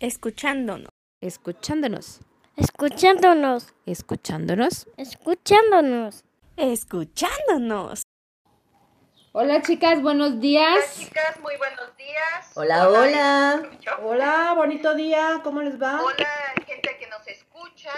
Escuchándonos. Escuchándonos. Escuchándonos. Escuchándonos. Escuchándonos. Escuchándonos. Hola chicas, buenos días. Hola chicas, muy buenos días. Hola, hola. Hola, bonito día, ¿cómo les va? Hola, gente que nos escucha.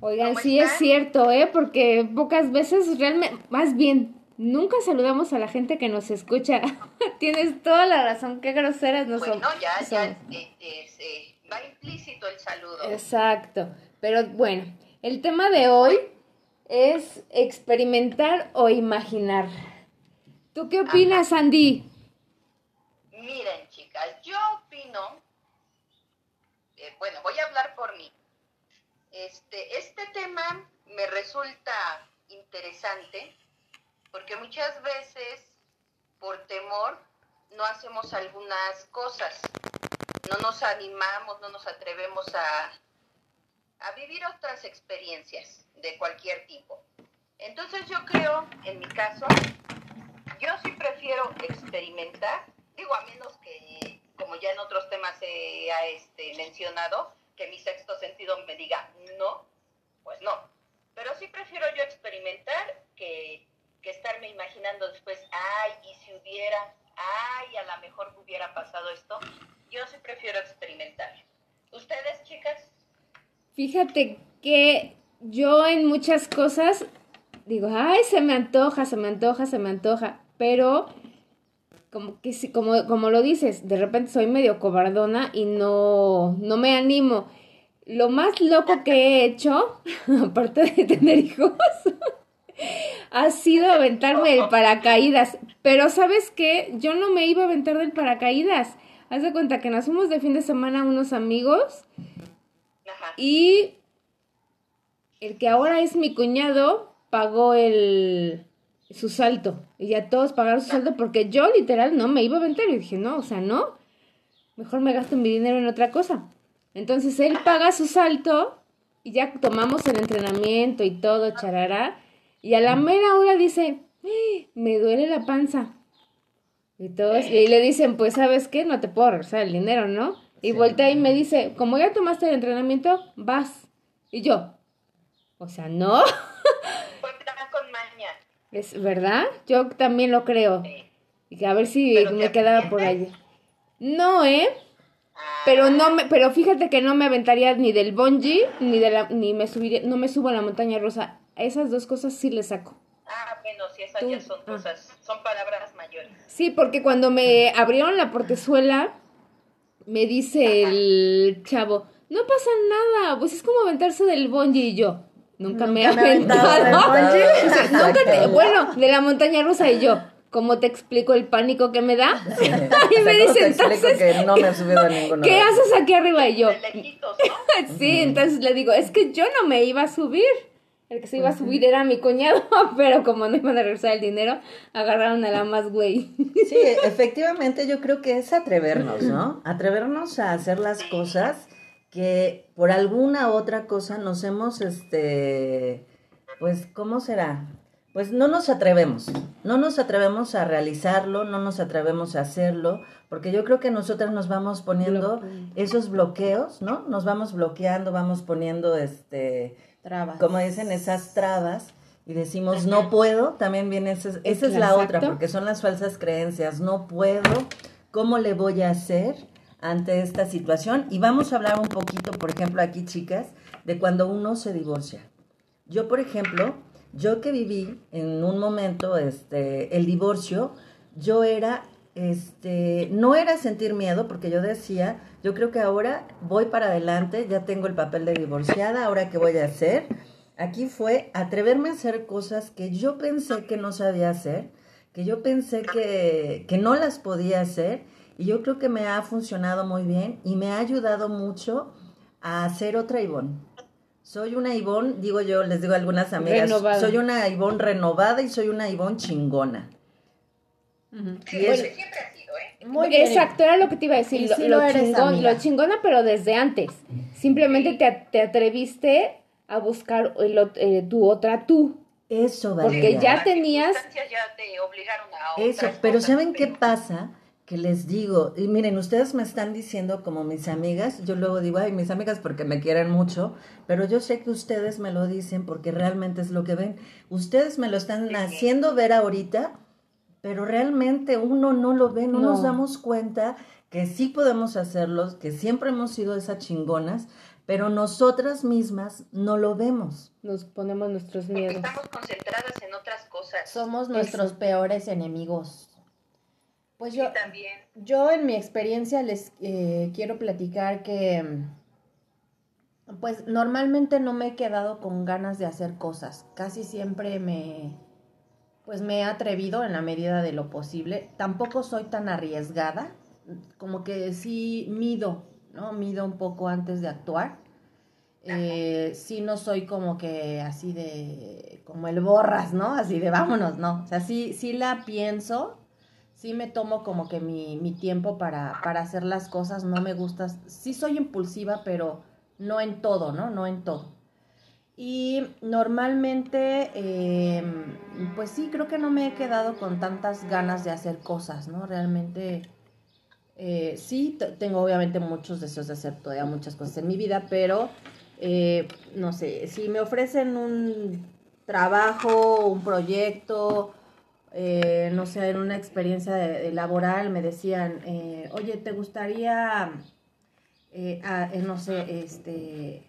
Oigan, ¿Cómo sí están? es cierto, ¿eh? Porque pocas veces realmente, más bien, nunca saludamos a la gente que nos escucha. Tienes toda la razón, qué groseras no Bueno, son. ya, ya somos. eh, es, eh, va implícito el saludo. Exacto. Pero bueno, el tema de hoy es experimentar o imaginar. ¿Tú qué opinas, Andy? Miren, chicas, yo opino, eh, bueno, voy a hablar por mí. Este, este tema me resulta interesante porque muchas veces, por temor, no hacemos algunas cosas. No nos animamos, no nos atrevemos a, vivir otras experiencias de cualquier tipo. Entonces yo creo, en mi caso, yo sí prefiero experimentar, digo, a menos que, como ya en otros temas he este, mencionado, que mi sexto sentido me diga no, pues no. Pero sí prefiero yo experimentar que, que estarme imaginando después, ay, y si hubiera, ay, a lo mejor hubiera pasado esto. Yo sí prefiero experimentar. ¿Ustedes, chicas? Fíjate que yo en muchas cosas digo, ay, se me antoja, se me antoja, se me antoja, pero como que sí, como, como lo dices, de repente soy medio cobardona y no, no me animo. Lo más loco que he hecho, aparte de tener hijos, ha sido aventarme del paracaídas. Pero ¿sabes qué? Yo no me iba a aventar del paracaídas. Haz de cuenta que nos fuimos de fin de semana unos amigos Ajá. y el que ahora es mi cuñado pagó el su salto. Y ya todos pagaron su salto porque yo literal no me iba a aventar. Y dije, no, o sea, no. Mejor me gasto mi dinero en otra cosa. Entonces él paga su salto y ya tomamos el entrenamiento y todo, charará. Y a la mera hora dice, "Eh, me duele la panza. Y todos, y le dicen, pues, ¿sabes qué? No te puedo regresar el dinero, ¿no? Y voltea y me dice, como ya tomaste el entrenamiento, vas. Y yo, o sea, no, Fue plan con maña. es verdad, yo también lo creo. Sí. Y que a ver si ¿Pero me quedaba por ahí. arrepientes? No, ¿eh? Pero no me, pero fíjate que no me aventaría ni del bungee, ni de la, ni me subiría, no me subo a la montaña rusa. Esas dos cosas sí le saco. Ah, bueno, si esas Tú- ya son ah. cosas, son palabras mayores. Sí, porque cuando me abrieron la portezuela, me dice el chavo, no pasa nada, pues es como aventarse del bungee y yo. Nunca, me he Nunca me he aventado aventado. del bungee. O sea, nunca te- bueno, de la montaña rusa y yo. ¿Cómo te explico el pánico que me da? y me O sea, ¿cómo dice entonces, que no me he subido a ninguno ¿qué haces aquí arriba? Y yo, De lejitos, ¿no? sí, entonces le digo, es que yo no me iba a subir. El que se iba a subir era mi cuñado, pero como no iban a regresar el dinero, agarraron a la más güey. Sí, efectivamente yo creo que es atrevernos, ¿no? Atrevernos a hacer las cosas que por alguna otra cosa nos hemos, este, pues, ¿cómo será? Pues no nos atrevemos, no nos atrevemos a realizarlo, no nos atrevemos a hacerlo, porque yo creo que nosotras nos vamos poniendo esos bloqueos, ¿no? Nos vamos bloqueando, vamos poniendo, este, Trabas. como dicen, esas trabas y decimos no puedo, también viene esa, esa es la Exacto. otra, porque son las falsas creencias, no puedo, ¿cómo le voy a hacer ante esta situación? Y vamos a hablar un poquito, por ejemplo, aquí chicas, de cuando uno se divorcia. Yo, por ejemplo, yo que viví en un momento este el divorcio, yo era este no era sentir miedo porque yo decía, yo creo que ahora voy para adelante, ya tengo el papel de divorciada, ahora qué voy a hacer? Aquí fue atreverme a hacer cosas que yo pensé que no sabía hacer, que yo pensé que, que no las podía hacer y yo creo que me ha funcionado muy bien y me ha ayudado mucho a ser otra Ivonne. Soy una Ivonne, digo yo, les digo a algunas amigas, Renovada. soy una Ivonne renovada y soy una Ivonne chingona. Sí, siempre ha sido, ¿eh? Muy bien. Exacto, era lo que te iba a decir. Y Lo, sí lo lo eres, chingón, amiga. lo chingona, pero desde antes. Simplemente te, te atreviste a buscar el eh, tu otra tú. Eso, Porque Valeria. ya Las tenías- ya te obligaron a Eso, pero cosas, ¿saben qué pasa? que les digo, y miren, ustedes me están diciendo como mis amigas, yo luego digo, ay, mis amigas porque me quieren mucho, pero yo sé que ustedes me lo dicen porque realmente es lo que ven. Ustedes me lo están haciendo ver ahorita, pero realmente uno no lo ve, no, No. nos damos cuenta que sí podemos hacerlos, que siempre hemos sido esas chingonas, pero nosotras mismas no lo vemos. Nos ponemos nuestros Porque miedos. estamos concentradas en otras cosas. Somos nuestros peores enemigos. Pues Sí, yo, también. yo en mi experiencia les eh, quiero platicar que, pues normalmente no me he quedado con ganas de hacer cosas. Casi siempre me, pues me he atrevido en la medida de lo posible. Tampoco soy tan arriesgada, como que sí mido, ¿no? Mido un poco antes de actuar. Eh, sí no soy como que así de, como el borras, ¿no? Así de vámonos, no. O sea, sí, sí la pienso, sí me tomo como que mi, mi tiempo para, para hacer las cosas, no me gusta, sí soy impulsiva, pero no en todo, ¿no? No en todo. Y normalmente, eh, pues sí, creo que no me he quedado con tantas ganas de hacer cosas, ¿no? Realmente, eh, sí, tengo obviamente muchos deseos de hacer todavía muchas cosas en mi vida, pero, eh, no sé, si me ofrecen un trabajo, un proyecto, eh, no sé, en una experiencia laboral, me decían, oye, ¿te gustaría, no sé, este,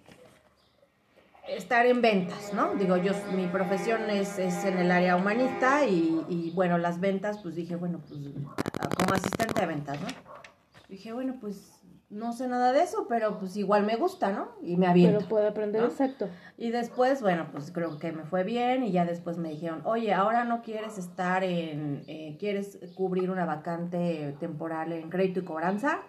estar en ventas, ¿no? Digo, yo, mi profesión es, es en el área humanista y, y, bueno, las ventas, pues dije, bueno, pues como asistente de ventas, ¿no? Dije, bueno, pues no sé nada de eso, pero pues igual me gusta, ¿no? Y me aviento. Pero puedo aprender ¿no? exacto. Y después, bueno, pues creo que me fue bien y ya después me dijeron, oye, ahora no quieres estar en, eh, quieres cubrir una vacante temporal en crédito y cobranza.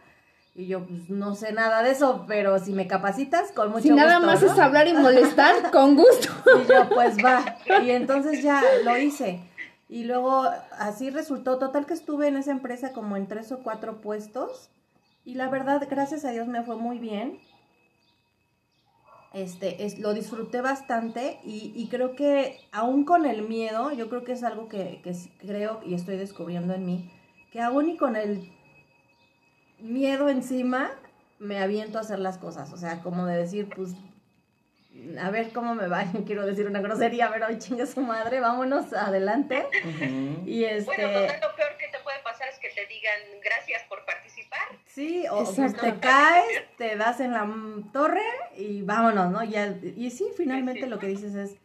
Y yo, pues no sé nada de eso, pero si me capacitas, con mucho Si nada gusto, más ¿no? es hablar y molestar, con gusto. Y yo, pues va. Y entonces ya lo hice. Y luego así resultó. Total que estuve en esa empresa como en tres o cuatro puestos. Y la verdad, gracias a Dios me fue muy bien. Este, es, lo disfruté bastante y, y creo que aún con el miedo, yo creo que es algo que, que creo y estoy descubriendo en mí, que aún y con el miedo encima, me aviento a hacer las cosas. O sea, como de decir, pues, a ver cómo me va. Quiero decir una grosería, pero chingue su madre, vámonos adelante. Y este, Bueno, total, lo peor que te puede pasar es que te digan gracias por participar. sí, o pues, te caes, te das en la torre y vámonos, ¿no? Ya, y sí, finalmente lo que dices es,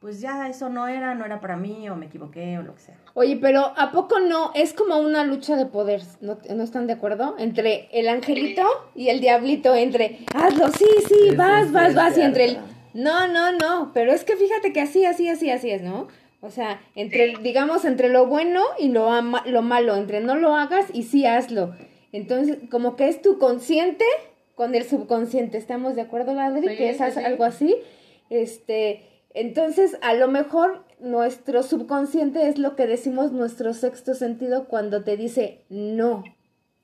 pues ya eso no era, no era para mí, o me equivoqué, o lo que sea. Oye, pero ¿a poco no? Es como una lucha de poder, ¿no, ¿no están de acuerdo? Entre el angelito y el diablito, entre, hazlo, sí, sí, vas, vas, vas, y entre el, no, no, no, pero es que fíjate que así, así, así, así es, ¿no? O sea, entre, digamos, entre lo bueno y lo, ama- lo malo, entre no lo hagas y sí hazlo. Entonces, como que es tu consciente con el subconsciente, ¿estamos de acuerdo, Ladri? Sí, que es sí, sí. algo así. Este, entonces, a lo mejor nuestro subconsciente es lo que decimos nuestro sexto sentido cuando te dice no.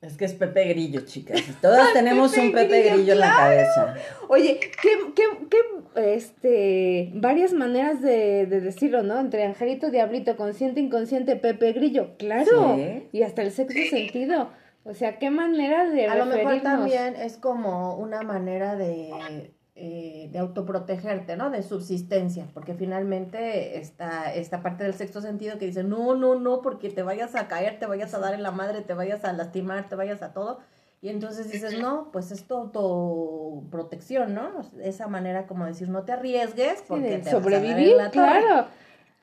Es que es Pepe Grillo, chicas. Todas tenemos Pepe un Pepe Grillo, Grillo en la cabeza. Oye, qué, qué, qué, este, varias maneras de, de decirlo, ¿no? Entre angelito, diablito, consciente, inconsciente, Pepe Grillo, claro. Sí. Y hasta el sexto sentido. O sea, qué manera de A lo mejor también es como una manera de, eh, de autoprotegerte, ¿no? De subsistencia, porque finalmente está esta parte del sexto sentido que dice, no, no, no, porque te vayas a caer, te vayas a dar en la madre, te vayas a lastimar, te vayas a todo. Y entonces dices, no, pues es tu autoprotección, ¿no? Esa manera como decir, no te arriesgues porque te vas a dar en sobrevivir, la torre. claro,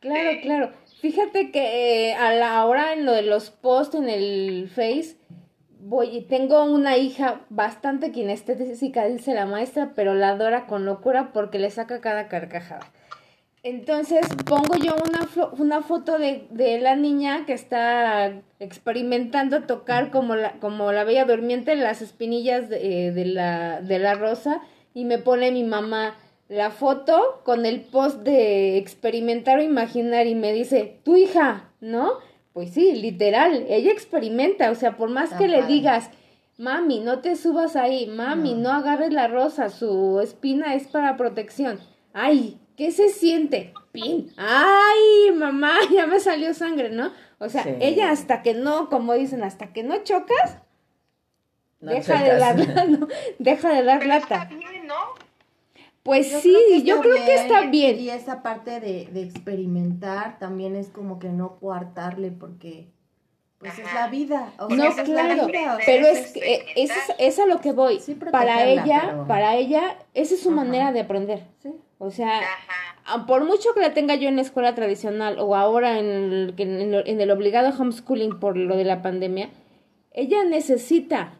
claro, claro. Fíjate que eh, a la hora en lo de los posts en el Face, voy, tengo una hija bastante kinestésica, dice la maestra, pero la adora con locura porque le saca cada carcajada. Entonces pongo yo una, una foto de, de la niña que está experimentando tocar como la, como la bella durmiente las espinillas de, eh, de la, de la rosa y me pone mi mamá la foto con el post de experimentar o imaginar y me dice, tu hija, ¿no? Pues sí, literal, ella experimenta, o sea, por más Está que le digas, mami, no te subas ahí, mami, no agarres la rosa, su espina es para protección. Ay, ¿qué se siente? Pin. Ay, mamá, ya me salió sangre, ¿no? O sea, Sí. ella hasta que no, como dicen, hasta que no chocas, No deja de dar, no, deja de dar está lata. Pues Yo sí, creo yo creo que está bien. Y esa parte de, de experimentar también es como que no coartarle porque pues es la vida. o No, sea, claro, vida, o sea, pero es es, que, eh, es, es a lo que voy. Sí, para ella, pero- para ella, esa es su Ajá. manera de aprender. Sí. O sea, Ajá. por mucho que la tenga yo en la escuela tradicional o ahora en el, que en el, en el obligado homeschooling por lo de la pandemia, ella necesita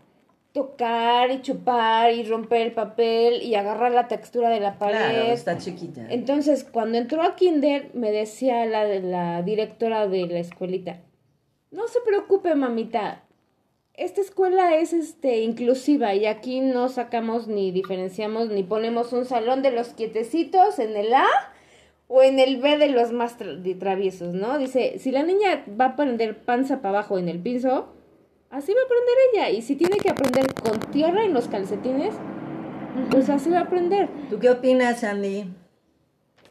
tocar y chupar y romper el papel y agarrar la textura de la pared. Claro, está chiquita. Entonces, cuando entró a Kinder, me decía la, la directora de la escuelita, no se preocupe, mamita, esta escuela es este inclusiva y aquí no sacamos ni diferenciamos ni ponemos un salón de los quietecitos en el A o en el B de los más tra- de traviesos, ¿no? Dice, si la niña va a aprender panza para abajo en el piso, así va a aprender ella. Y si tiene que aprender con tierra en los calcetines, pues así va a aprender. ¿Tú qué opinas, Andy?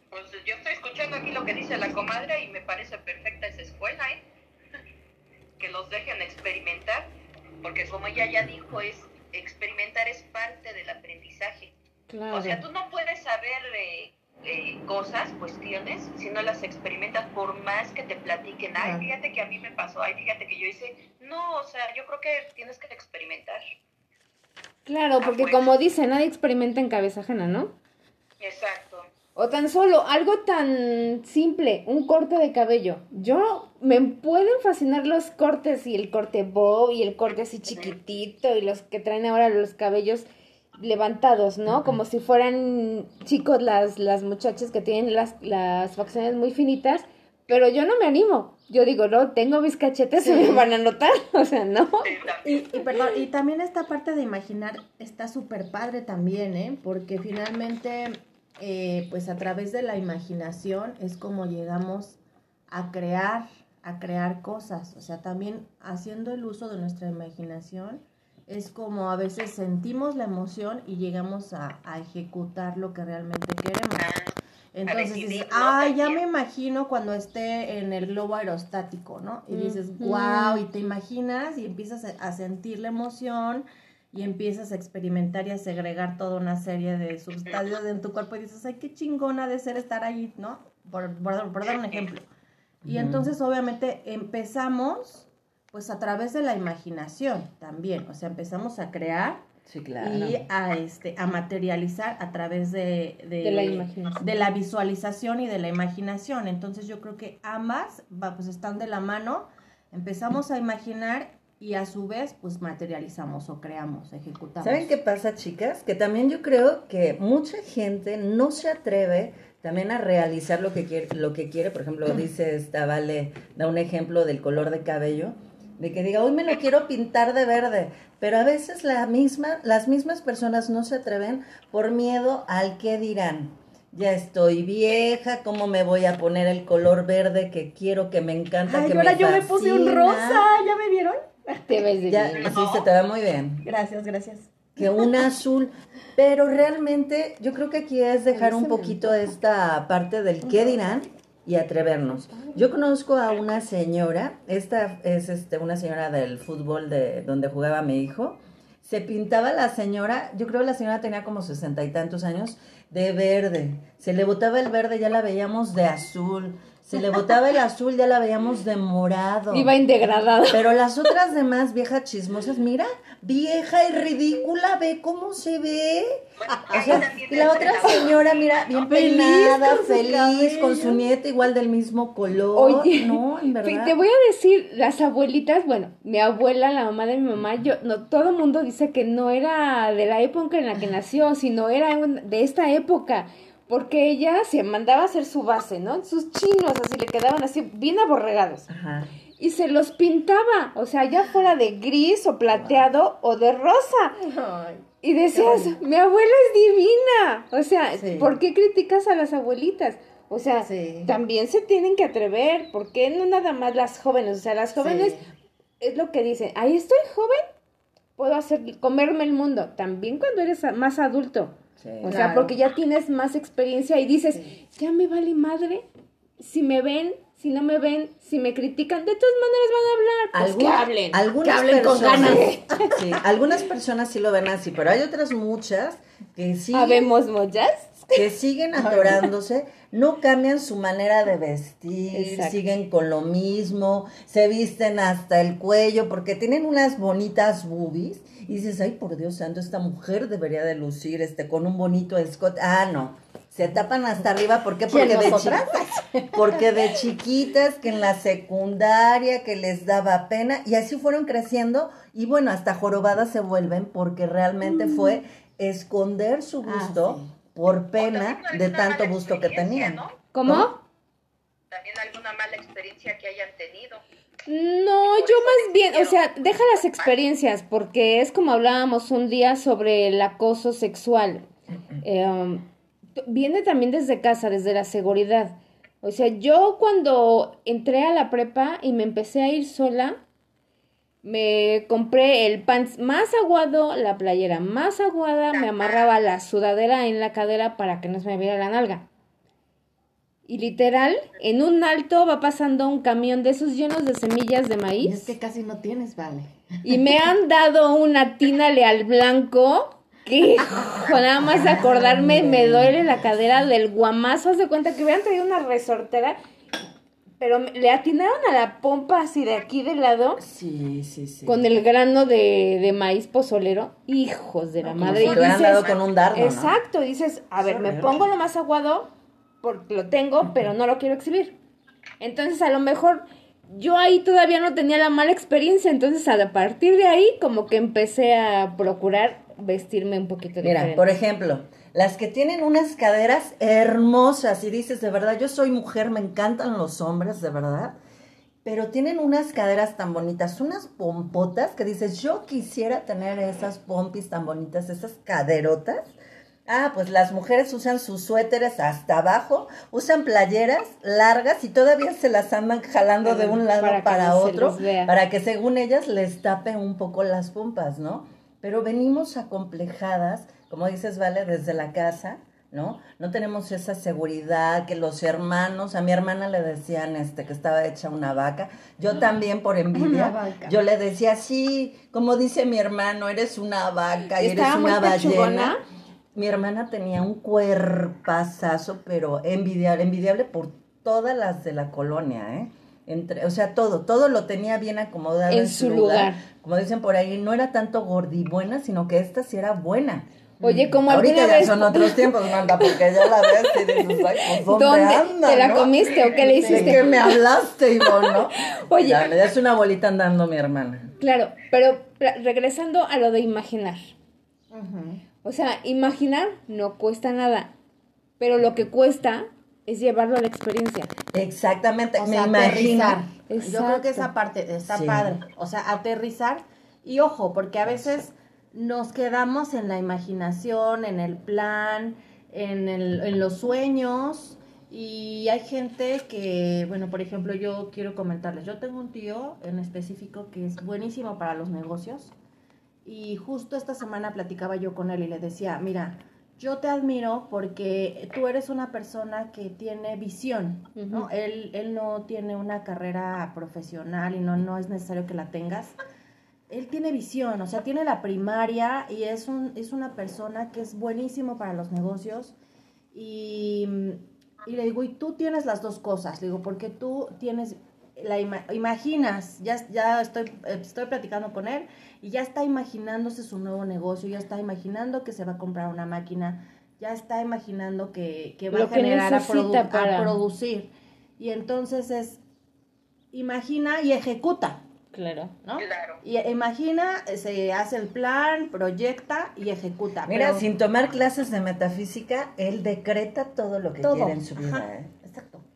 Pues yo estoy escuchando aquí lo que dice la comadre y me parece perfecta esa escuela, ¿eh? Que los dejen experimentar, porque como ella ya dijo, es experimentar es parte del aprendizaje. Claro. O sea, tú no puedes saber eh, eh, cosas, cuestiones, si no las experimentas por más que te platiquen. Ay, fíjate que a mí me pasó, ay, fíjate que yo hice. No, o sea, yo creo que tienes que experimentar. Claro, porque pues. como dice, nadie experimenta en cabeza ajena, ¿no? Exacto. O tan solo algo tan simple, un corte de cabello. Yo me pueden fascinar los cortes y el corte bob y el corte así chiquitito y los que traen ahora los cabellos levantados, ¿no? Como si fueran chicos las, las muchachas que tienen las, las facciones muy finitas, pero yo no me animo. Yo digo, no, tengo mis cachetes y me van a notar, o sea, no. Y, y perdón, y también esta parte de imaginar está súper padre también, ¿eh? Porque finalmente, eh, pues a través de la imaginación es como llegamos a crear, a crear cosas. O sea, también haciendo el uso de nuestra imaginación es como a veces sentimos la emoción y llegamos a, a ejecutar lo que realmente queremos. Entonces dices, ¿no? ay, ya me imagino cuando esté en el globo aerostático, ¿no? Y dices, wow, y te imaginas y empiezas a- sentir la emoción y empiezas a experimentar y a segregar toda una serie de sustancias en tu cuerpo y dices, ay, qué chingona de ser estar ahí, ¿no? Por, por- por dar un ejemplo. Y entonces, obviamente, empezamos, pues, a través de la imaginación también. O sea, empezamos a crear Sí, claro. y a, este, a materializar a través de, de, De la imaginación. de la visualización y de la imaginación. Entonces yo creo que ambas va, pues están de la mano, empezamos a imaginar y a su vez pues materializamos o creamos, ejecutamos. ¿Saben qué pasa, chicas? Que también yo creo que mucha gente no se atreve también a realizar lo que quiere, lo que quiere. Por ejemplo, dice esta Vale, da un ejemplo del color de cabello, de que diga, hoy me lo quiero pintar de verde, pero a veces la misma, las mismas personas no se atreven por miedo al que dirán. Ya estoy vieja, ¿cómo me voy a poner el color verde que quiero, que me encanta, Ay, que ahora me yo me puse un rosa, ¿ya me vieron? Te ves de Ya, bien. sí, se te ve muy bien Gracias, gracias. que un azul, pero realmente yo creo que aquí es dejar un poquito esta parte del qué dirán y atrevernos. Yo conozco a una señora, esta es este, una señora del fútbol de donde jugaba mi hijo, se pintaba la señora, yo creo que la señora tenía como sesenta y tantos años, de verde, se le botaba el verde, ya la veíamos de azul, se le botaba el azul, ya la veíamos de morado. Iba indegradada. Pero las otras demás viejas chismosas, mira, vieja y ridícula, ve cómo se ve. O sea, y la otra señora, mira, bien Feliz peinada, con su feliz, con su nieta igual del mismo color. Oye, no, en verdad. Te voy a decir, las abuelitas, bueno, mi abuela, la mamá de mi mamá, yo, no, todo el mundo dice que no era de la época en la que nació, sino era un- de esta época, porque ella se mandaba a hacer su base, ¿no? Sus chinos así le quedaban así bien aborregados. Ajá. Y se los pintaba, o sea, ya fuera de gris o plateado o de rosa. Y decías, mi abuela es divina. O sea, Sí. ¿por qué criticas a las abuelitas? O sea, Sí. también se tienen que atrever. ¿Por qué no nada más las jóvenes? O sea, las jóvenes Sí. es lo que dicen. Ahí estoy joven, puedo hacer comerme el mundo. También cuando eres más adulto. Sí. O sea, Claro. porque ya tienes más experiencia y dices, Sí. ya me vale madre si me ven si no me ven, si me critican, de todas maneras van a hablar. Pues que hablen. algunas que hablen con personas- ganas. Sí, algunas personas sí lo ven así, pero hay otras muchas que sí Habemos muchas. que siguen atorándose, no cambian su manera de vestir, Exacto. siguen con lo mismo, se visten hasta el cuello porque tienen unas bonitas boobies y dices, ay, por Dios santo, esta mujer debería de lucir este con un bonito escote. Ah, no. Se tapan hasta arriba, ¿por qué? ¿Quién, Porque de, nosotras? chi- porque de chiquitas, que en la secundaria, que les daba pena, y así fueron creciendo, y bueno, hasta jorobadas se vuelven, porque realmente fue esconder su Ah, gusto sí. por pena de tanto gusto que tenían. ¿no? ¿Cómo? También alguna mala experiencia que hayan tenido. No, yo más bien, o sea, deja las experiencias, porque es como hablábamos un día sobre el acoso sexual. Eh, t- viene también desde casa, desde la seguridad. O sea, yo cuando entré a la prepa y me empecé a ir sola, me compré el pants más aguado, la playera más aguada, me amarraba la sudadera en la cadera para que no se me viera la nalga. Y literal, en un alto va pasando un camión de esos llenos de semillas de Y es maíz. que casi no tienes, vale. Y me han dado una tínale al blanco. Que nada más de acordarme me duele la cadera del guamazo. Haz de cuenta que hubieran traído una resortera. Pero le atinaron a la pompa así de aquí del lado. Sí, sí, sí. Con el grano de, de maíz pozolero. Hijos de la Como madre. si Y te hubieran dices- dado con un dardo, ¿no? Exacto, dices, a ver, me pongo lo más aguado porque lo tengo, pero no lo quiero exhibir. Entonces, a lo mejor yo ahí todavía no tenía la mala experiencia, entonces a partir de ahí como que empecé a procurar vestirme un poquito Mira, diferente. por ejemplo, las que tienen unas caderas hermosas y dices, de verdad, yo soy mujer, me encantan los hombres, de verdad, pero tienen unas caderas tan bonitas, unas pompotas que dices, yo quisiera tener esas pompis tan bonitas, esas caderotas. Ah, pues las mujeres usan sus suéteres hasta abajo, usan playeras largas y todavía se las andan jalando de un lado Para otro, para que según ellas les tape un poco las pompas, ¿no? Pero venimos acomplejadas, como dices, Vale, desde la casa, ¿no? No tenemos esa seguridad que los hermanos, a mi hermana le decían este que estaba hecha una vaca, yo también por envidia, yo le decía, sí, como dice mi hermano, eres una vaca, y eres una ballena. Mi hermana tenía un cuerpazazo, pero envidiable, envidiable por todas las de la colonia, ¿eh? Entre, o sea, todo, todo lo tenía bien acomodado En en, su lugar. lugar. Como dicen por ahí, no era tanto gordibuena, sino que esta sí era buena. Oye, como Ahorita alguna ya vez... son otros tiempos, Manda, porque ya la ves y dices, ay, pues, ¿dónde, ¿Dónde? anda, ¿Te la no? comiste o qué le ¿De hiciste? qué me hablaste, Ivonne, no? Oye. Ya, ya es una bolita andando mi hermana. Claro, pero regresando a lo de imaginar. O sea, imaginar no cuesta nada, pero lo que cuesta es llevarlo a la experiencia. Exactamente, O me sea, imagino. aterrizar. Yo creo que esa parte está Sí. padre. O sea, aterrizar. Y ojo, porque a veces nos quedamos en la imaginación, en el plan, en, el, en los sueños. Y hay gente que, bueno, por ejemplo, yo quiero comentarles. Yo tengo un tío en específico que es buenísimo para los negocios. Y justo esta semana platicaba yo con él y le decía, mira, yo te admiro porque tú eres una persona que tiene visión, él, él no tiene una carrera profesional y no, no es necesario que la tengas. Él tiene visión, o sea, tiene la primaria y es, un, es una persona que es buenísimo para los negocios. Y, y le digo, y tú tienes las dos cosas, le digo, porque tú tienes, la ima- imaginas, ya, ya estoy, estoy platicando con él y ya está imaginándose su nuevo negocio, ya está imaginando que se va a comprar una máquina, ya está imaginando que, que va Lo a que generar a, produ- para- a producir. Y entonces es, imagina y ejecuta, Claro. ¿no? Claro. Y imagina, se hace el plan, proyecta y ejecuta. Mira, pero- sin tomar clases de metafísica, él decreta todo lo que todo. quiere en su vida. ¿eh?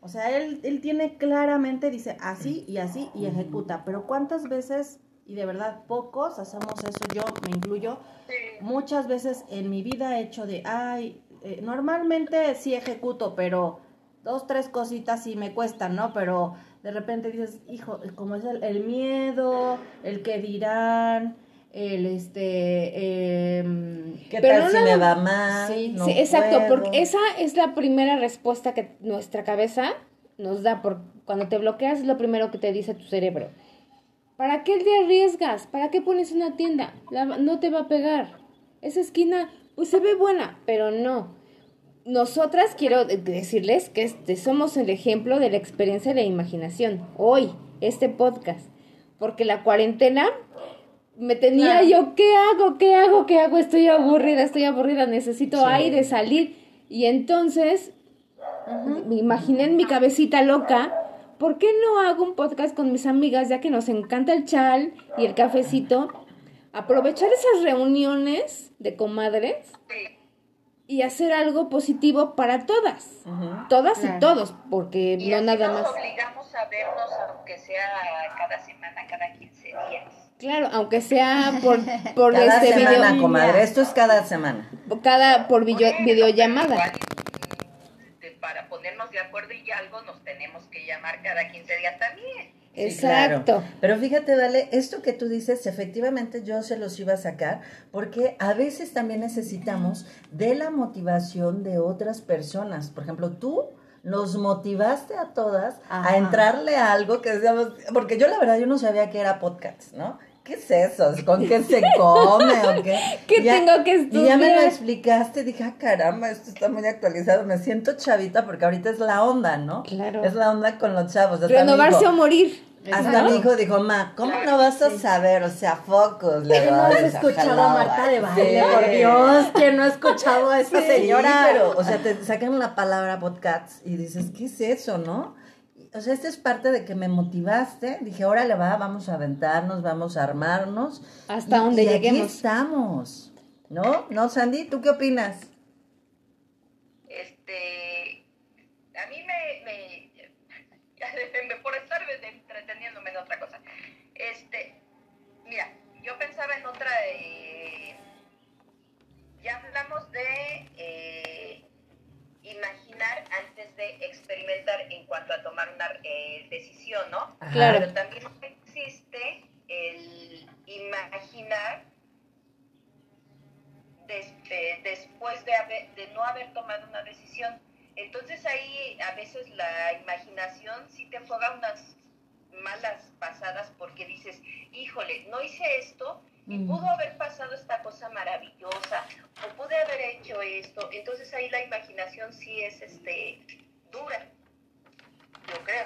O sea, él, él tiene claramente, dice así y así y ejecuta. Pero ¿cuántas veces, y de verdad pocos, hacemos eso? Yo me incluyo. Sí. Muchas veces en mi vida he hecho de, ay, eh, normalmente sí ejecuto, pero dos, tres cositas sí me cuestan, ¿no? Pero de repente dices, hijo, como es el, el miedo, el que dirán, el este... em, ¿Qué Pero tal no si me va mal? Sí, No sí, exacto, puedo. porque esa es la primera respuesta que nuestra cabeza nos da por cuando te bloqueas es lo primero que te dice tu cerebro. ¿Para qué te arriesgas? ¿Para qué pones una tienda? La- no te va a pegar. Esa esquina pues se ve buena, pero no. Nosotras quiero de- decirles que este, somos el ejemplo de la experiencia de la imaginación. Hoy, este podcast. Porque la cuarentena me tenía Claro. yo, ¿qué hago? ¿Qué hago? ¿Qué hago? Estoy aburrida, estoy aburrida, necesito Sí. aire, salir. Y entonces me imaginé en mi cabecita loca, ¿por qué no hago un podcast con mis amigas ya que nos encanta el chal y el cafecito? Aprovechar esas reuniones de comadres y hacer algo positivo para todas. Todas y todos, porque Y no así nada nos más. obligamos a vernos, aunque sea cada semana, cada 15 días. Claro, aunque sea por, por Cada este semana, video, comadre. Esto es cada semana. cada por video- Bueno, videollamada. este, para ponernos de acuerdo y algo nos tenemos que llamar cada 15 días también. Sí, claro. Exacto. Pero fíjate, Dale, esto que tú dices, efectivamente yo se los iba a sacar, porque a veces también necesitamos de la motivación de otras personas. Por ejemplo, tú nos motivaste a todas a entrarle a algo que decíamos, porque yo la verdad yo no sabía que era podcast, ¿no? ¿Qué es eso? ¿Con qué se come o qué? ¿Qué ya- tengo que Y ya me lo estudiar? explicaste, dije, ah, caramba, esto está muy actualizado. Me siento chavita porque ahorita es la onda, ¿no? Claro. Es la onda con los chavos. Hasta Renovarse hijo- o morir. hasta ¿no? mi hijo dijo, ma, ¿cómo no vas a saber? O sea, focos. Le ¿Quién no has escuchado a Marta de sí. baile? Por Dios, ¿quién no ha escuchado a esa Sí, señora? pero, o sea, te sacan la palabra podcasts y dices, ¿qué es eso, no? O sea, esta es parte de que me motivaste. Dije, órale, va, vamos a aventarnos, vamos a armarnos. Hasta Y- donde y aquí lleguemos. estamos. ¿No? ¿No, Sandy? ¿Tú qué opinas? Este, ¿no? Claro. Pero también existe el imaginar des- de- después de, haber- de no haber tomado una decisión. Entonces ahí a veces la imaginación sí te juega unas malas pasadas porque dices, híjole, no hice esto y Mm. pudo haber pasado esta cosa maravillosa o pude haber hecho esto. Entonces ahí la imaginación sí es este dura, yo creo.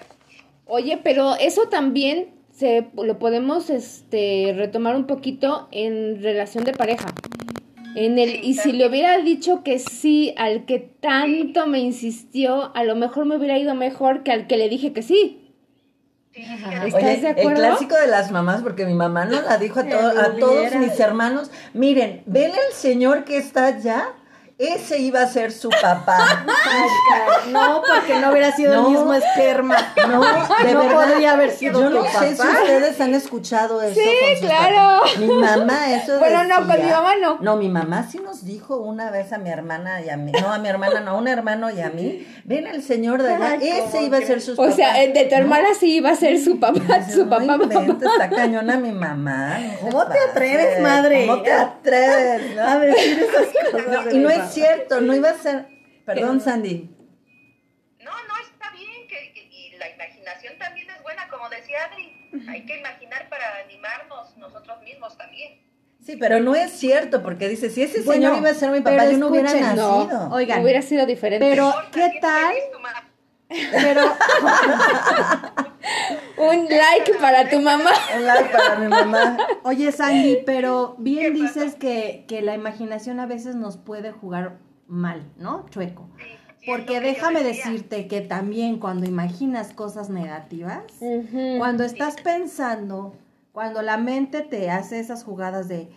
Oye, pero eso también se lo podemos este retomar un poquito en relación de pareja. En el Sí, y si le hubiera dicho que sí al que tanto me insistió, a lo mejor me hubiera ido mejor que al que le dije que sí. Ajá. ¿Estás Oye, de el acuerdo? clásico de las mamás, porque mi mamá nos la dijo a, to- a todos mis hermanos, miren, ven el señor que está allá, ese iba a ser su papá. Ay, No, porque no hubiera sido No. el mismo esperma. No, de No verdad. podría haber sido Yo no sé si papá. ustedes han escuchado eso. Sí, con claro. papás. Mi mamá eso Bueno, no, con mi mamá no. No, mi mamá sí nos dijo una vez a mi hermana y a mí, no, a mi hermana no, a un hermano y a mí, ven el señor de allá, Ay, ese ¿cómo iba a ser su O sea, el de tu hermana sí iba a ser su papá, su no papá, papá. inventes, está cañona mi mamá. ¿Cómo te atreves, madre? ¿Cómo te atreves? no? A decir esas cosas. No, de y no mi es cierto, no iba a ser. Perdón, Sandy. No, no, está bien, que, que- y la imaginación también es buena, como decía Adri, hay que imaginar para animarnos nosotros mismos también. Sí, pero no es cierto, porque dice, si ese Bueno, señor iba a ser mi papá, yo no hubiera escuchen, No, nacido. Oigan. hubiera sido diferente. Pero, ¿qué tal? Pero, Un like para tu mamá. Un like para mi mamá. oye, Sandy, pero bien dices que, que la imaginación a veces nos puede jugar mal, ¿no? Chueco. Sí, sí, es Porque déjame decirte que también cuando imaginas cosas negativas, cuando estás pensando, cuando la mente te hace esas jugadas de,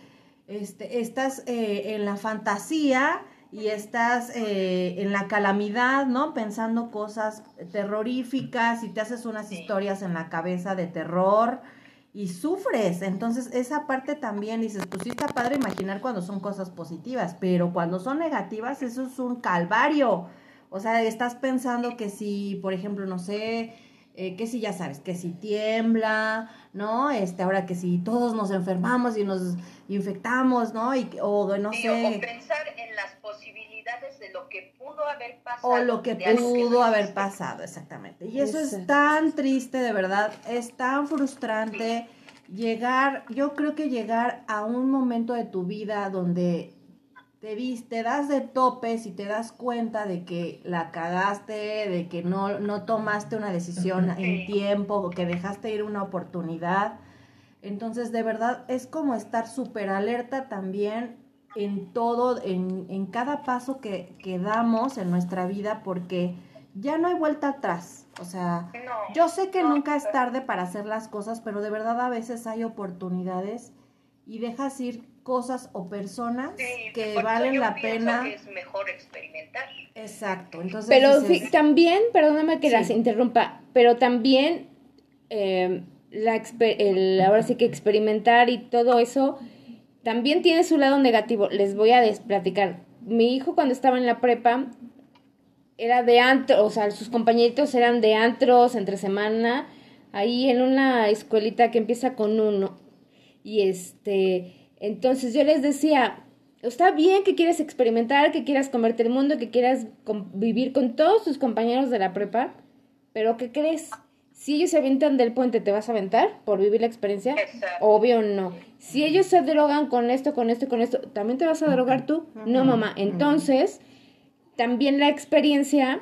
este, estás eh, en la fantasía y estás eh, en la calamidad, ¿no? Pensando cosas terroríficas y te haces unas Sí. historias en la cabeza de terror y sufres. Entonces, esa parte también dices, pues sí está padre imaginar cuando son cosas positivas, pero cuando son negativas, eso es un calvario. O sea, estás pensando que si, por ejemplo, no sé, eh, que si ya sabes, que si tiembla, ¿no? Este, ahora que si todos nos enfermamos y nos infectamos, ¿no? Y, o no Sí, o, o sé. pensar en las posibilidades de lo que pudo haber pasado. o lo que pudo haber pasado, exactamente. Y eso es tan triste, de verdad, es tan frustrante llegar, yo creo que llegar a un momento de tu vida donde te, te das de topes y te das cuenta de que la cagaste, de que no, no tomaste una decisión en tiempo, o que dejaste ir una oportunidad. Entonces, de verdad, es como estar súper alerta también en todo, en, en cada paso que, que damos en nuestra vida, porque ya no hay vuelta atrás. O sea, No, yo sé que no, nunca es tarde para hacer las cosas, pero de verdad a veces hay oportunidades y dejas ir cosas o personas Sí, que valen yo la pena. que es mejor experimentar. Exacto. Entonces, Pero dices, también, perdóname que Sí. las interrumpa, pero también eh, la el, ahora sí que experimentar y todo eso también tiene su lado negativo. Les voy a desplaticar. Mi hijo cuando estaba en la prepa era de antro, o sea, sus compañeritos eran de antros entre semana, ahí en una escuelita que empieza con uno. Y este, entonces yo les decía, está bien que quieras experimentar, que quieras comerte el mundo, que quieras vivir con todos tus compañeros de la prepa, pero ¿qué crees? Si ellos se avientan del puente, ¿te vas a aventar por vivir la experiencia? Exacto. Obvio no. Si ellos se drogan con esto, con esto, con esto, ¿también te vas a drogar tú? No, mamá. Entonces, también la experiencia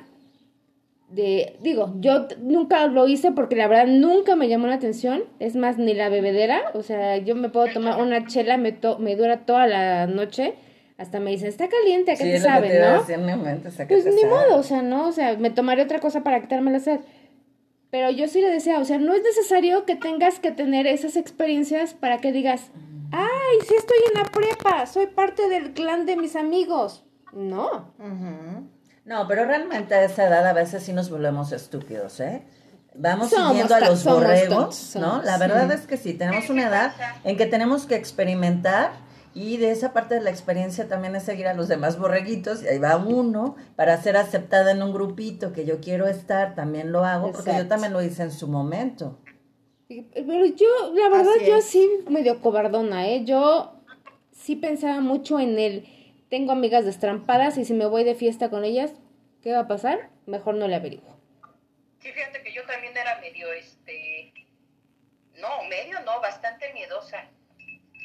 de, digo, yo nunca lo hice porque la verdad nunca me llamó la atención, es más, ni la bebedera, o sea, yo me puedo tomar una chela, me, to- me dura toda la noche, hasta me dicen, está caliente, ¿a qué Sí, te sabe, te iba a no? decir, no inventes, ¿a qué Pues te ni sabe? modo, o sea, no, o sea, me tomaré otra cosa para quitarme la sed. Pero yo sí le decía, o sea, no es necesario que tengas que tener esas experiencias para que digas, ay, sí estoy en la prepa, soy parte del clan de mis amigos. No. No, pero realmente a esa edad a veces sí nos volvemos estúpidos, ¿eh? Vamos Somos siguiendo a los borregos, ¿no? La verdad sí. es que sí, tenemos una edad en que tenemos que experimentar y de esa parte de la experiencia también es seguir a los demás borreguitos y ahí va uno para ser aceptada en un grupito que yo quiero estar, también lo hago porque yo también lo hice en su momento. Pero yo, la verdad, yo sí medio cobardona, ¿eh? Yo sí pensaba mucho en el, tengo amigas destrampadas y si me voy de fiesta con ellas, ¿qué va a pasar? Mejor no le averiguo. Sí, fíjate que yo también era medio, este, no, medio no, bastante miedosa.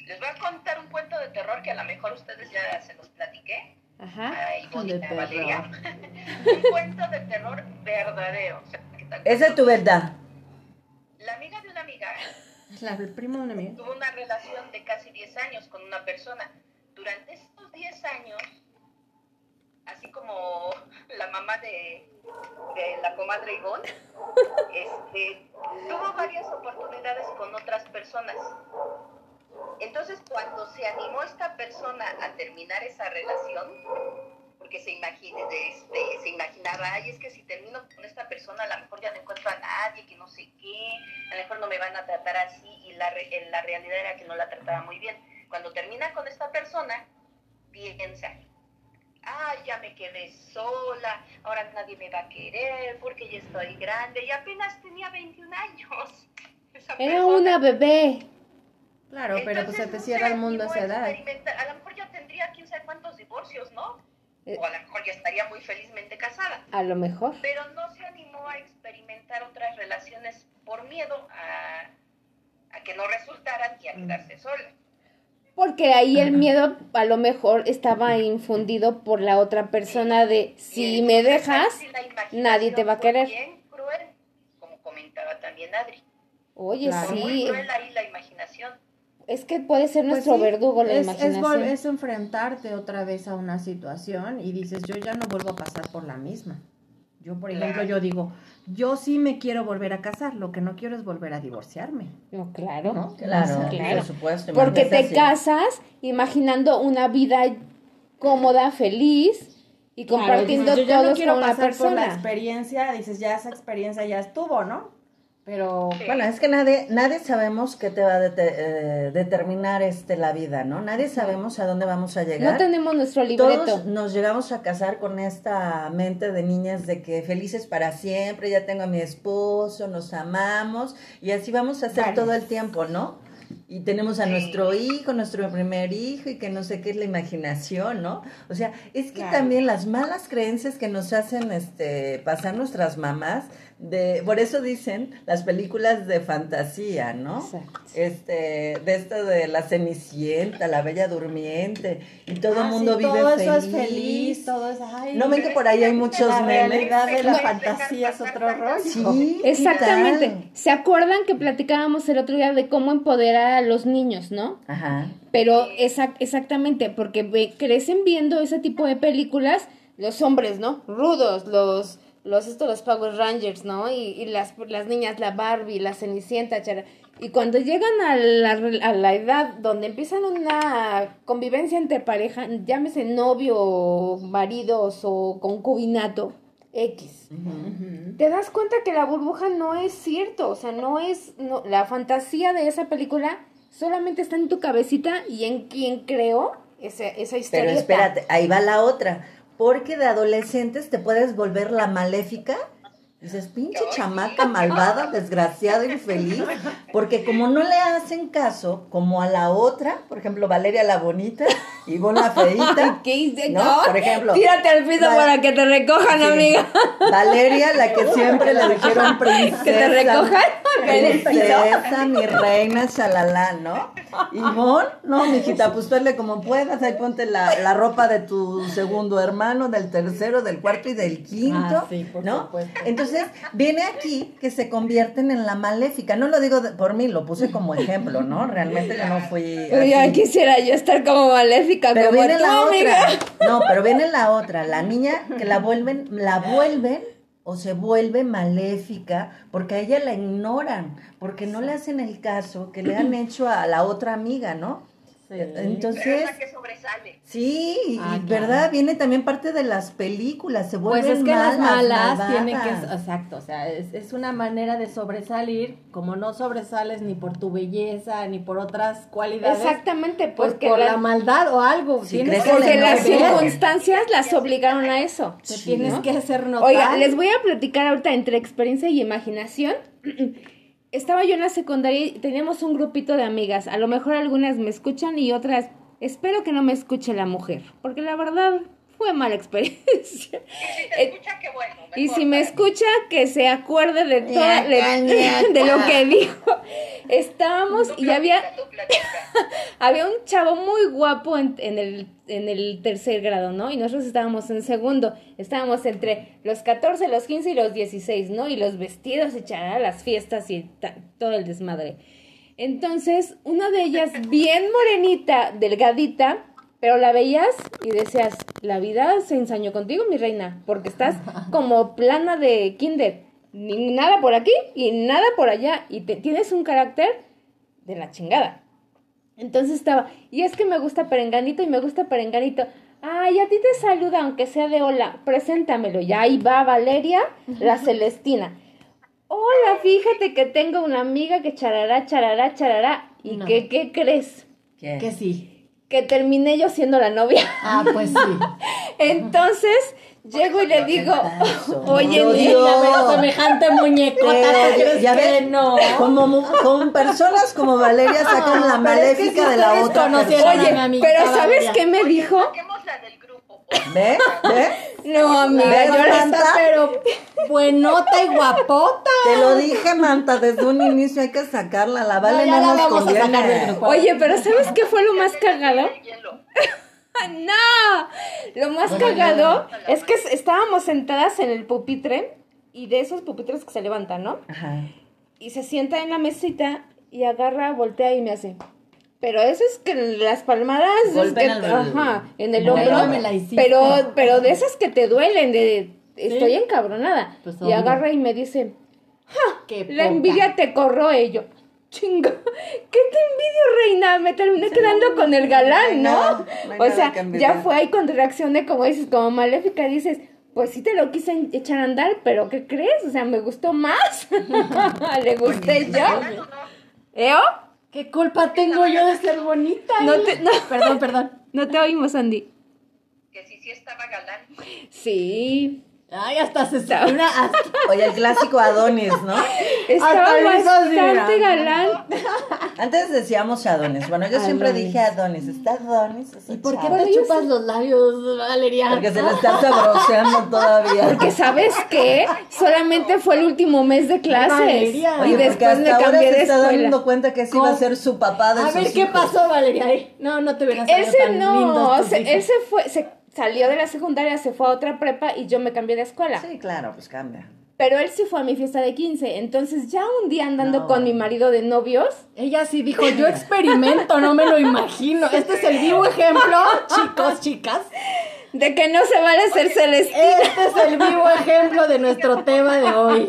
Les voy a contar un cuento de terror que a lo mejor ustedes ya se los platiqué. Ajá. Ay, bonita terror. Valeria. un cuento de terror verdadero. o sea, Esa es tu verdad. La amiga de una amiga La- el primo de una amiga. tuvo una relación de casi 10 años con una persona. Durante estos 10 años, así como la mamá de, de la comadre Ivonne, este, tuvo varias oportunidades con otras personas. Entonces, cuando se animó esta persona a terminar esa relación, porque se, imagine, este, se imaginaba, ay, es que si termino con esta persona, a lo mejor ya no encuentro a nadie, que no sé qué, a lo mejor no me van a tratar así, y la, la realidad era que no la trataba muy bien. Cuando termina con esta persona, piensa, ay, ya me quedé sola, ahora nadie me va a querer porque ya estoy grande, y apenas tenía 21 años. esa Era persona. una bebé. Claro, pero pues se te no cierra el mundo a esa edad. A lo mejor ya tendría quién sabe cuántos divorcios, ¿no? Eh. O a lo mejor ya estaría muy felizmente casada. A lo mejor. Pero no se animó a experimentar otras relaciones por miedo a, a que no resultaran y a quedarse sola. Porque ahí el miedo a lo mejor estaba infundido por la otra persona de si me dejas, sí nadie te va a querer. Bien cruel, como comentaba también Adri. Oye, Claro. Fue muy sí, cruel ahí la imaginación. Es que puede ser Pues nuestro sí, verdugo la es, es, imaginación. vol- es enfrentarte otra vez a una situación y dices, yo ya no vuelvo a pasar por la misma. Yo, por ejemplo, Claro. yo digo, yo sí me quiero volver a casar, lo que no quiero es volver a divorciarme. No, claro. ¿no? Claro, Claro. por supuesto. Porque te así. casas imaginando una vida cómoda, feliz y claro, compartiendo dices, yo ya todos no quiero con una pasar por la persona. experiencia, dices, ya esa experiencia ya estuvo, ¿no? Pero Sí. Bueno, es que nadie, nadie sabemos qué te va a eh, determinar este, la vida, ¿no? Nadie sabemos a dónde vamos a llegar. No tenemos nuestro libreto. Todos nos llegamos a casar con esta mente de niñas de que felices para siempre, ya tengo a mi esposo, nos amamos y así vamos a hacer Vale. todo el tiempo, ¿no? Y tenemos a nuestro hijo, nuestro primer hijo y que no sé qué es la imaginación, ¿no? O sea, es que Claro. también las malas creencias que nos hacen este pasar nuestras mamás de por eso dicen las películas de fantasía, ¿no? Exacto. Este, de esto de la Cenicienta, la Bella Durmiente y todo el Ah, mundo sí, vive todo feliz. eso es feliz, todo es, ay, ¿No ven que por ahí hay muchos la realidad de la fantasía es otro rollo. Sí, ¿qué Exactamente. ¿Se acuerdan que platicábamos el otro día de cómo empoderar a los niños, no? Ajá. Pero exac- exactamente, porque crecen viendo ese tipo de películas, los hombres, ¿no? Rudos, los, los, estos, los Power Rangers, ¿no? Y, y las, las niñas, la Barbie, la Cenicienta, chara. Y cuando llegan a la, re- a la edad donde empiezan una convivencia entre pareja, llámese novio, maridos o concubinato, X. Te das cuenta que la burbuja no es cierto, o sea, no es, no, la fantasía de esa película solamente está en tu cabecita y en quien creó esa, esa historia. Pero espérate, ahí va la otra. Porque de adolescentes te puedes volver la maléfica. Dices, pinche chamaca malvada, desgraciada, infeliz. Porque como no le hacen caso, como a la otra, por ejemplo, Valeria la bonita y la feita. ¿Qué hice? ¿no? Por ejemplo, Tírate al piso Val- para que te recojan, Sí. amiga. Valeria, la que siempre le dijeron princesa. Que te recojan. Princesa, mi reina, shalala, ¿no? Ivonne, no, mijita, pues hazle como puedas, ahí ponte la, la ropa de tu segundo hermano, del tercero, del cuarto y del quinto, Ah, sí, por ¿no? supuesto. Entonces, viene aquí que se convierten en la maléfica. No lo digo de- por mí, lo puse como ejemplo, ¿no? Realmente yo no fui Pero ya quisiera yo estar como maléfica, Pero como viene tú, la amiga. otra. No, pero viene la otra. La niña que la vuelven, la vuelven o se vuelve maléfica porque a ella la ignoran, porque no le hacen el caso que le han hecho a la otra amiga, ¿no? Sí. Pero Entonces, es la que sobresale. sí, y Ah, claro. verdad, viene también parte de las películas, se vuelven Pues es que las malas malvadas. tienen que, exacto, o sea, es, es una manera de sobresalir, como no sobresales ni por tu belleza, ni por otras cualidades, Exactamente, pues porque por la- la maldad o algo, Si tienes crees que que porque las circunstancias las obligaron a eso. te Sí, tienes ¿no? que hacer notar. Oiga, les voy a platicar ahorita entre experiencia y imaginación. Estaba yo en la secundaria y teníamos un grupito de amigas. A lo mejor algunas me escuchan y otras espero que no me escuche la mujer, porque la verdad fue mala experiencia. Y si te Eh, escucha, qué bueno. Y si me escucha, que se acuerde de todo, de, de lo que dijo. Estábamos Tú y había, platica, había un chavo muy guapo en, en el, en el tercer grado, ¿no? Y nosotros estábamos en segundo. Estábamos entre los 14, los 15 y los 16, ¿no? Y los vestidos y chará, las fiestas y todo el desmadre. Entonces, una de ellas, bien morenita, delgadita, pero la veías y decías, la vida se ensañó contigo, mi reina, porque estás como plana de kinder. Ni nada por aquí y nada por allá. Y te, tienes un carácter de la chingada. Entonces estaba, y es que me gusta Perenganito y me gusta Perenganito. Ay, a ti te saluda, aunque sea de hola, preséntamelo. Y ahí va Valeria, la Celestina. Hola, fíjate que tengo una amiga que charará, charará, charará. ¿Y No. que, qué crees? ¿Qué? que sí. Que terminé yo siendo la novia. Ah, pues sí. Entonces, llego y le digo, oye, niña, semejante muñecota, Pero, ¿tú crees ya que ves, no? como, mu- con personas como Valeria sacan la pero es que maléfica de la otra a mi oye, pero ¿sabes qué me dijo? Saquémosla del grupo. ¿Ve? ¿Ve? No, amiga, ¿Ves, yo la Manta? pero buenota y guapota. Te lo dije, Manta, desde un inicio hay que sacarla. La Vale ya no, la nos vamos a sacar conviene. del grupo. Oye, pero ¿sabes qué fue lo más cagado? ¡No! Lo más cagado es que estábamos sentadas en el pupitre y de esos pupitres que se levantan, ¿no? Ajá. Y se sienta en la mesita y agarra, voltea y me hace. Pero eso es que las palmadas es que, ajá, en el hombro. Pero, pero de esas que te duelen, de estoy encabronada. Pues, y agarra y me dice, Qué la poca. envidia te corroe. Y yo, chingo, ¿qué te envidio, reina? Me terminé quedando con el galán, no o sea, ya fue ahí cuando reaccioné, como dices, como maléfica, dices, pues sí te lo quise echar a andar, pero ¿qué crees? O sea, me gustó más. Le gusté yo. ¿Eo? ¿Qué culpa tengo yo de ser bonita? No te, no, Perdón, perdón. no te oímos, Andy. Que si sí estaba galán. Sí. Ay, hasta se una hasta- Oye, el clásico Adonis, ¿no? Estaba bastante galán. Antes decíamos Adonis. Bueno, yo siempre dije Adonis. ¿Está Adonis? esa ¿Y por qué te chupas los labios, Valeria? Porque se le está sabroseando todavía. Porque ¿sabes qué? Solamente fue el último mes de clases. Valeria. Y Oye, porque después me ahora cambié se de está escuela. dando cuenta que ese iba a ser su papá de A sus ver, ¿qué hijos. pasó, Valeria? No, no te hubieran salido Ese tan no, lindos tus se- hijos. él se fue, se salió de la secundaria, se fue a otra prepa y yo me cambié de escuela. Sí, claro, pues cambia. Pero él sí fue a mi fiesta de 15. Entonces ya un día andando No. con mi marido de novios, Ella sí dijo, yo experimento, no me lo imagino. Este es el vivo ejemplo, chicos, chicas. de que no se vale ser celestial. Este es el vivo ejemplo de nuestro tema de hoy.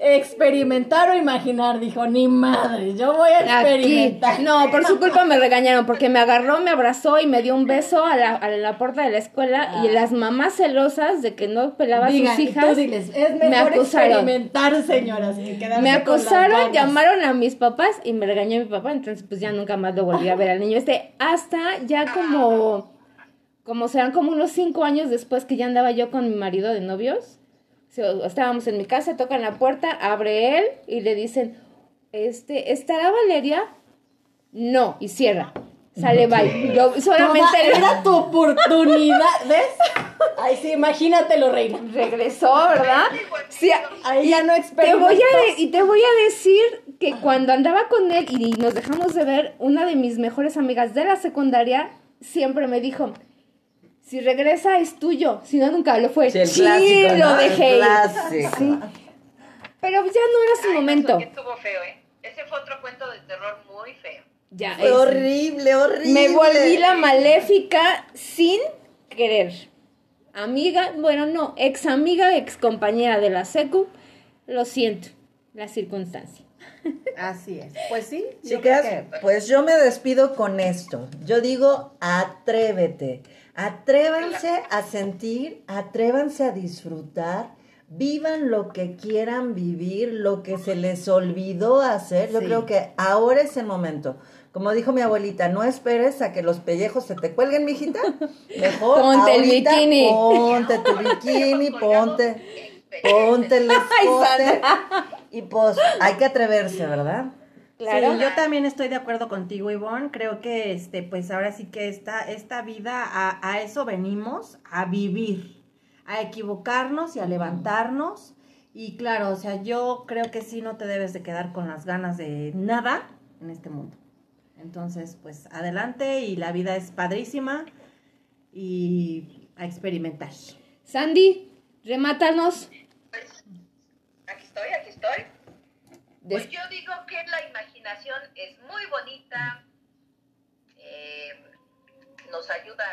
Experimentar o imaginar, dijo, ni madre, yo voy a Aquí. experimentar. No, por su culpa me regañaron porque me agarró, me abrazó y me dio un beso a la, a la puerta de la escuela y las mamás celosas de que no pelaba a sus tú hijas diles, es me mejor acusaron. experimentar, señoras, Me acusaron, llamaron a mis papás y me regañó mi papá, entonces pues ya nunca más lo volví a ver al niño este, hasta ya como, como serán como unos cinco años después que ya andaba yo con mi marido de novios, Estábamos en mi casa, tocan la puerta, abre él y le dicen, este, ¿estará Valeria? No, y cierra. Sale, bye. Yo solamente Toda- era tu oportunidad, ¿ves? Ay, sí, imagínatelo, reina. regresó, ¿verdad? Sí, Ahí ya no Te voy a y te voy a decir que cuando andaba con él y nos dejamos de ver, una de mis mejores amigas de la secundaria siempre me dijo, si regresa es tuyo, si no nunca lo fue. Sí, el clásico, lo dejé. ir. Sí. Pero ya no era su Ay, momento. eso estuvo feo, ¿eh? Ese fue otro cuento de terror muy feo. Ya, Fue horrible, horrible. Me volví la maléfica sin querer. Amiga, bueno, no, ex amiga, ex compañera de la secu. Lo siento, la circunstancia. Así es. Pues sí, Chicas, que- pues yo me despido con esto. Yo digo, atrévete. Atrévanse a sentir, atrévanse a disfrutar, vivan lo que quieran vivir, lo que se les olvidó hacer. Yo Sí. creo que ahora es el momento. Como dijo mi abuelita, no esperes a que los pellejos se te cuelguen, mijita. Mejor Ponte el bikini. Ponte tu bikini, ponte, ponte el escote. Y pues hay que atreverse, ¿verdad? Claro. Sí, yo también estoy de acuerdo contigo, Ivonne. Creo que este, pues ahora sí que esta, esta vida, a, a eso venimos, a vivir, a equivocarnos y a levantarnos. Y claro, o sea, yo creo que sí no te debes de quedar con las ganas de nada en este mundo. Entonces, pues adelante y la vida es padrísima y a experimentar. Sandy, remátanos. Pues, aquí estoy, aquí estoy. Des- Pues yo digo que la imaginación es muy bonita, eh, nos ayuda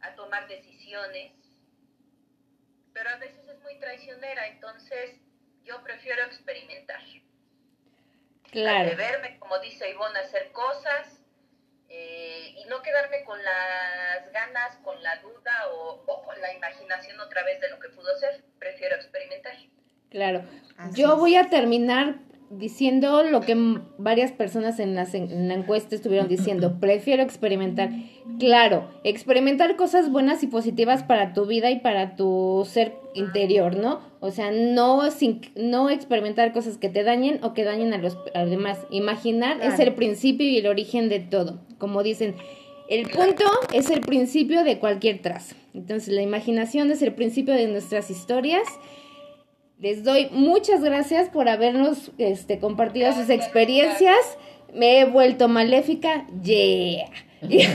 a, a tomar decisiones, pero a veces es muy traicionera, entonces yo prefiero experimentar. claro. Atreverme, como dice Ivonne, a hacer cosas eh, y no quedarme con las ganas, con la duda o, o con la imaginación otra vez de lo que pudo ser. Prefiero experimentar. Claro. Así Yo es. voy a terminar diciendo lo que varias personas en, las, en, la encuesta estuvieron diciendo. Prefiero experimentar. Claro, experimentar cosas buenas y positivas para tu vida y para tu ser interior, ¿no? O sea, no, sin, no experimentar cosas que te dañen o que dañen a los, a demás. Imaginar es el principio y el origen de todo. Como dicen, el punto es el principio de cualquier trazo. Entonces, la imaginación es el principio de nuestras historias. Les doy muchas gracias por habernos este, compartido sus experiencias. Me he vuelto maléfica. Yeah. Y,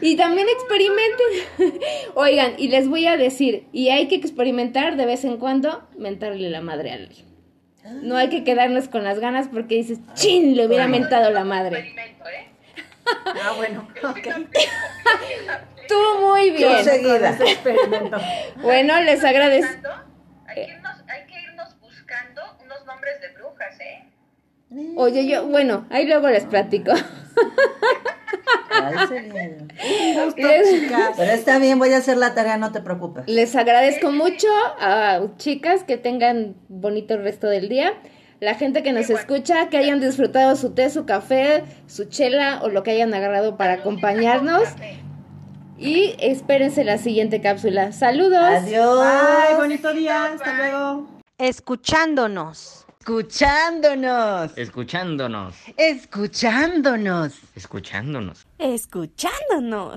y también experimenten. Oigan, y les voy a decir, y hay que experimentar de vez en cuando mentarle la madre a alguien. No hay que quedarnos con las ganas porque dices, chin, le hubiera mentado la madre. Experimento, ¿eh? Ah, bueno, ok. Tú muy bien. Yo seguida. Bueno, les agradezco. Nombres de brujas, ¿eh? Oye, yo, bueno, ahí luego les platico. Ay, sería yo. Les- Pero está bien, voy a hacer la tarea, no te preocupes. Les agradezco mucho a chicas que tengan bonito resto del día. La gente que nos escucha, que hayan disfrutado su té, su café, su chela o lo que hayan agarrado para acompañarnos. Y espérense la siguiente cápsula. Saludos. Adiós. Bye, bonito día, hasta luego. Escuchándonos. Escuchándonos. Escuchándonos. Escuchándonos. Escuchándonos. Escuchándonos.